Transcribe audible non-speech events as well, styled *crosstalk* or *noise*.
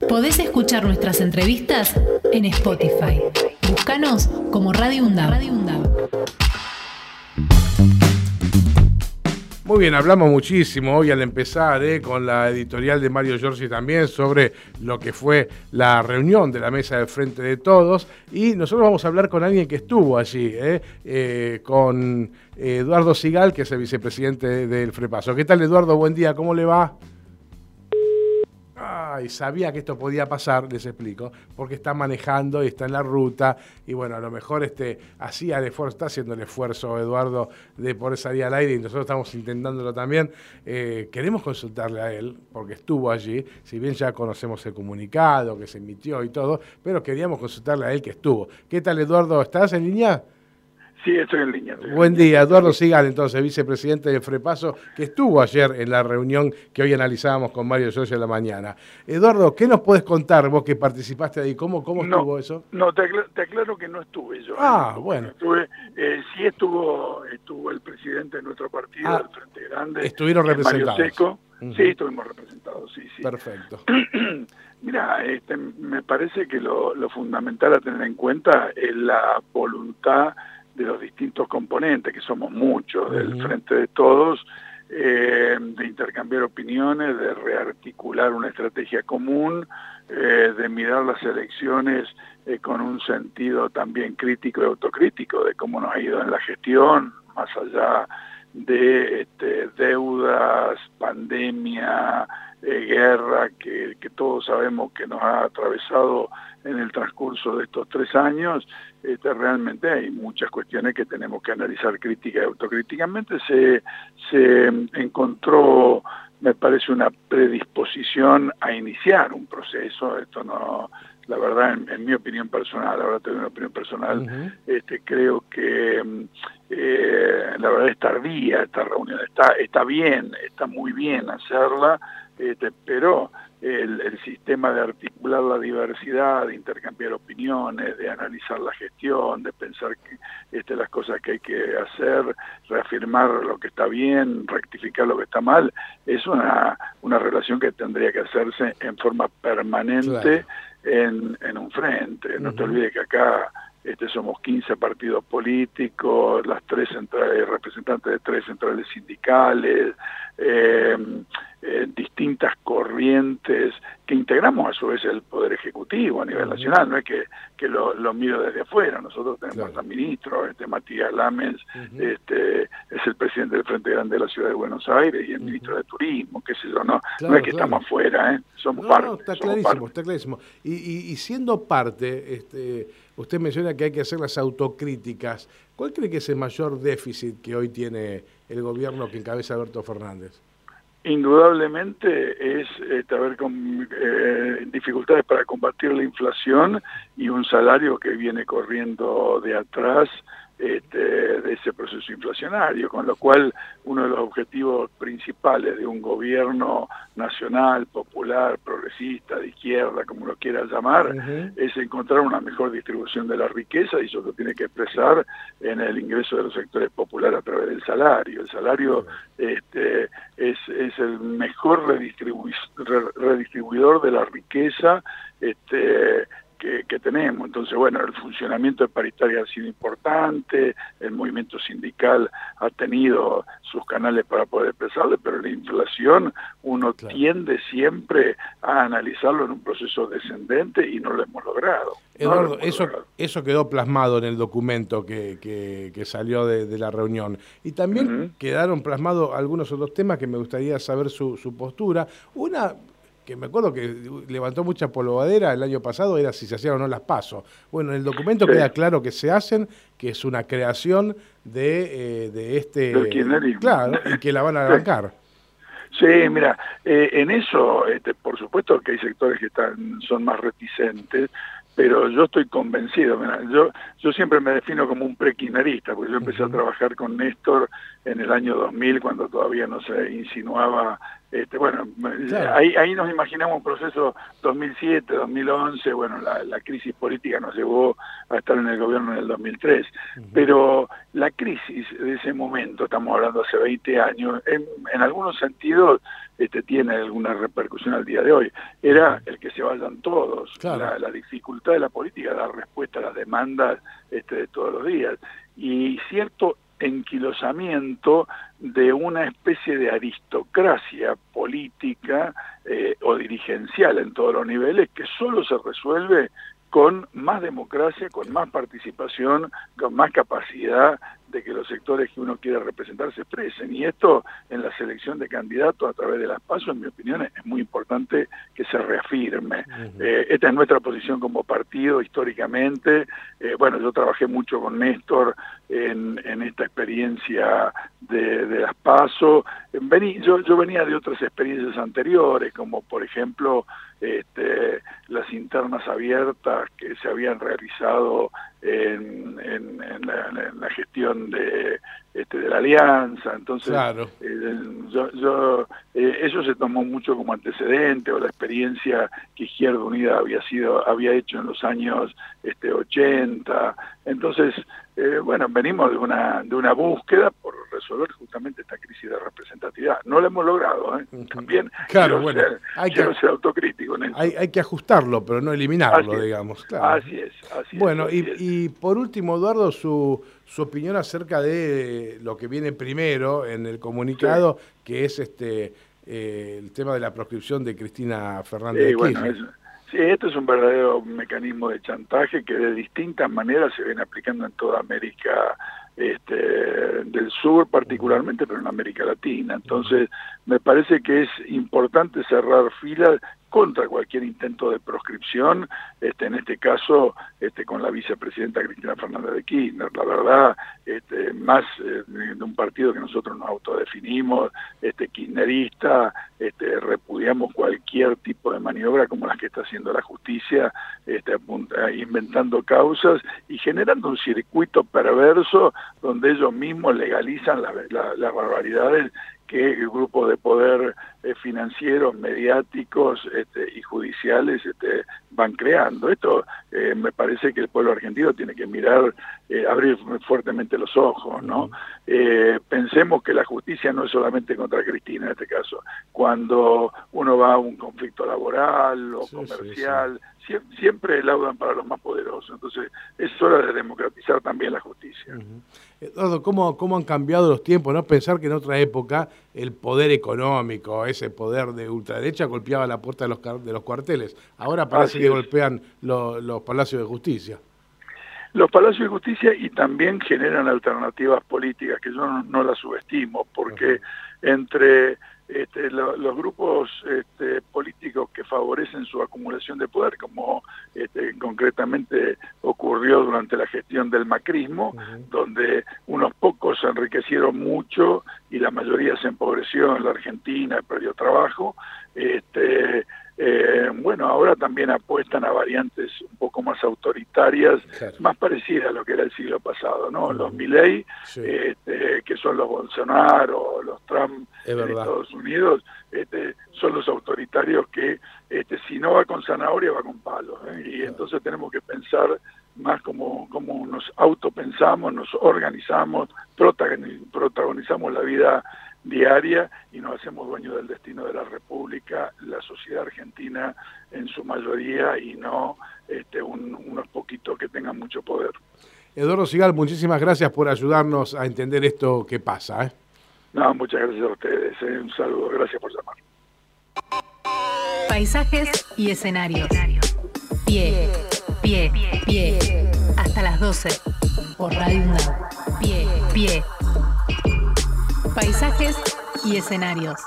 Podés escuchar nuestras entrevistas en Spotify. Búscanos como Radio UNDAV. Muy bien, hablamos muchísimo hoy al empezar eh, con la editorial de Mario Giorgi también sobre lo que fue la reunión de la mesa del Frente de Todos y nosotros vamos a hablar con alguien que estuvo allí, eh, eh, con Eduardo Sigal, que es el vicepresidente del FREPASO. ¿Qué tal Eduardo? Buen día, ¿cómo le va? Y sabía que esto podía pasar, les explico, porque está manejando y está en la ruta y bueno, a lo mejor este, hacía el esfuerzo, está haciendo el esfuerzo Eduardo de poder salir al aire y nosotros estamos intentándolo también. Eh, queremos consultarle a él, porque estuvo allí, si bien ya conocemos el comunicado que se emitió y todo, pero queríamos consultarle a él que estuvo. ¿Qué tal Eduardo? ¿Estás en línea? Sí, estoy en línea. Buen día, Eduardo Sigal, entonces, vicepresidente de Frepaso, que estuvo ayer en la reunión que hoy analizábamos con Mario Socio en la mañana. Eduardo, ¿qué nos puedes contar vos que participaste ahí? ¿Cómo, cómo estuvo eso? No, te, aclaro que no estuve yo. ¿eh? Ah, bueno. Estuve, eh, sí estuvo, estuvo el presidente de nuestro partido, ah, del Frente Grande. ¿Estuvieron representados? Seco. Sí, estuvimos representados, sí, sí. Perfecto. *clears throat* Mira, este, me parece que lo, lo fundamental a tener en cuenta es la voluntad de los distintos componentes, que somos muchos, del frente de todos, eh, de intercambiar opiniones, de rearticular una estrategia común, eh, de mirar las elecciones eh, con un sentido también crítico y autocrítico de cómo nos ha ido en la gestión, más allá de este, deudas, pandemia, guerra, que, que todos sabemos que nos ha atravesado en el transcurso de estos tres años, este, realmente hay muchas cuestiones que tenemos que analizar crítica y autocríticamente. Se, se encontró, me parece, una predisposición a iniciar un proceso. Esto no, la verdad, en, mi opinión personal, ahora tengo una opinión personal, este, creo que eh, la verdad es tardía esta reunión. Está, está bien, está muy bien hacerla, este, pero el, sistema de articular la diversidad, de intercambiar opiniones, de analizar la gestión, de pensar que, este, las cosas que hay que hacer, reafirmar lo que está bien, rectificar lo que está mal, es una, una relación que tendría que hacerse en forma permanente en, en un frente. No te olvides que acá este, somos 15 partidos políticos, las tres centrales, representantes de tres centrales sindicales, eh, eh, distintas corrientes que integramos a su vez el Poder Ejecutivo a nivel nacional, no es que, que lo, lo, miro desde afuera, nosotros tenemos al ministro, este Matías Lamens, este, es el presidente del Frente Grande de la Ciudad de Buenos Aires y el ministro de Turismo, qué sé yo, no, no es que estamos afuera, ¿eh? somos parte. está clarísimo, está clarísimo. Y, y, y siendo parte, este, usted menciona que hay que hacer las autocríticas, ¿cuál cree que es el mayor déficit que hoy tiene el gobierno que encabeza Alberto Fernández? Indudablemente es este, haber eh, dificultades para combatir la inflación y un salario que viene corriendo de atrás este, de ese proceso inflacionario, con lo cual uno de los objetivos principales de un gobierno nacional, popular, progresista, de izquierda, como lo quieras llamar, es encontrar una mejor distribución de la riqueza y eso lo tiene que expresar en el ingreso de los sectores populares a través del salario. El salario este, es, es el mejor redistribuidor de la riqueza este, que, tenemos. Entonces, bueno, el funcionamiento de paritaria ha sido importante, el movimiento sindical ha tenido sus canales para poder expresarle, pero la inflación uno tiende siempre a analizarlo en un proceso descendente y no lo hemos logrado. Eduardo, eso, eso quedó plasmado en el documento que, que, salió de, la reunión. Y también quedaron plasmados algunos otros temas que me gustaría saber su, su postura. Una, que me acuerdo que levantó mucha polvadera el año pasado, era si se hacían o no las pasos. Bueno, en el documento queda claro que se hacen, que es una creación de, eh, de este... Claro, y que la van a arrancar. Sí, mira, eh, en eso, este, por supuesto que hay sectores que están son más reticentes, pero yo estoy convencido, yo, yo siempre me defino como un prequinarista, porque yo empecé a trabajar con Néstor en el año 2000, cuando todavía no se insinuaba Este, bueno, ahí, ahí nos imaginamos un proceso 2007, 2011, bueno, la, crisis política nos llevó a estar en el gobierno en el 2003, pero la crisis de ese momento, estamos hablando hace 20 años, en, en algunos sentidos este, tiene alguna repercusión al día de hoy. Era el que se vayan todos, la, dificultad de la política, dar respuesta a las demandas este, de todos los días. Y cierto enquilosamiento de una especie de aristocracia política eh, o dirigencial en todos los niveles que solo se resuelve con más democracia, con más participación, con más capacidad de que los sectores que uno quiere representar se expresen. Y esto en la selección de candidatos a través de las pasos, en mi opinión, es muy importante que se reafirme. Eh, esta es nuestra posición como partido históricamente. Eh, bueno, yo trabajé mucho con Néstor en, esta experiencia de, las pasos. yo, yo venía de otras experiencias anteriores, como por ejemplo este, las internas abiertas que se habían realizado en, la, gestión de, este, de la alianza. Entonces, eh, yo, eh, eso se tomó mucho como antecedente o la experiencia que Izquierda Unida había sido había hecho en los años este, 80. Entonces, eh, bueno, venimos de una de una búsqueda por resolver justamente esta crisis de representatividad. No lo hemos logrado, ¿eh? También claro, bueno, hay que, ser autocrítico en Hay, hay, que ajustarlo, pero no eliminarlo, digamos. Así es, así Bueno, y, y por último, Eduardo, su, su opinión acerca de lo que viene primero en el comunicado, que es este eh, el tema de la proscripción de Cristina Fernández de Kirchner. Sí, esto es un verdadero mecanismo de chantaje que de distintas maneras se viene aplicando en toda América este, del Sur particularmente, pero en América Latina. Entonces, me parece que es importante cerrar filas contra cualquier intento de proscripción, este, en este caso este, con la vicepresidenta Cristina Fernández de Kirchner. La verdad, este, más eh, de un partido que nosotros nos autodefinimos, este, kirchnerista, este, repudiamos cualquier tipo de maniobra como las que está haciendo la justicia, inventando causas y generando un circuito perverso donde ellos mismos legalizan las barbaridades que grupos de poder financieros, mediáticos este, y judiciales este, van creando. Esto eh, me parece que el pueblo argentino tiene que mirar, eh, abrir fuertemente los ojos, ¿no? pensemos que la justicia no es solamente contra Cristina en este caso. Cuando uno va a un conflicto laboral o comercial, siempre laudan para los más poderosos. Entonces, es hora de democratizar también la justicia. Eduardo, ¿cómo, ¿cómo han cambiado los tiempos? ¿no? Pensar que en otra época el poder económico, ese poder de ultraderecha, golpeaba la puerta de los, de los cuarteles. Ahora parece que golpean los palacios de justicia. Los palacios de justicia y también generan alternativas políticas, que yo no, las subestimo, porque entre este, los grupos este, políticos que favorecen su acumulación de poder, como este, concretamente ocurrió durante la gestión del macrismo, donde unos pocos se enriquecieron mucho y la mayoría se empobreció en la Argentina, perdió trabajo. Este, eh, bueno, ahora también apuestan a variantes un poco más autoritarias, más parecidas a lo que era el siglo pasado, ¿no? Los Milley, este, que son los Bolsonaro, los Trump en Estados Unidos, este, son los autoritarios que este, si no va con zanahoria va con palos. ¿eh? Y entonces tenemos que pensar más como, como nos autopensamos, nos organizamos, protagonizamos la vida diaria y nos hacemos dueños del destino de la República, la sociedad argentina en su mayoría y no este, unos poquitos que tengan mucho poder. Eduardo Sigal, muchísimas gracias por ayudarnos a entender esto que pasa. ¿eh? No, muchas gracias a ustedes. ¿eh? Un saludo, gracias por llamar. Paisajes y escenarios. Pie, pie, pie. Hasta las 12. Por Radio Pie, pie. Paisajes y escenarios.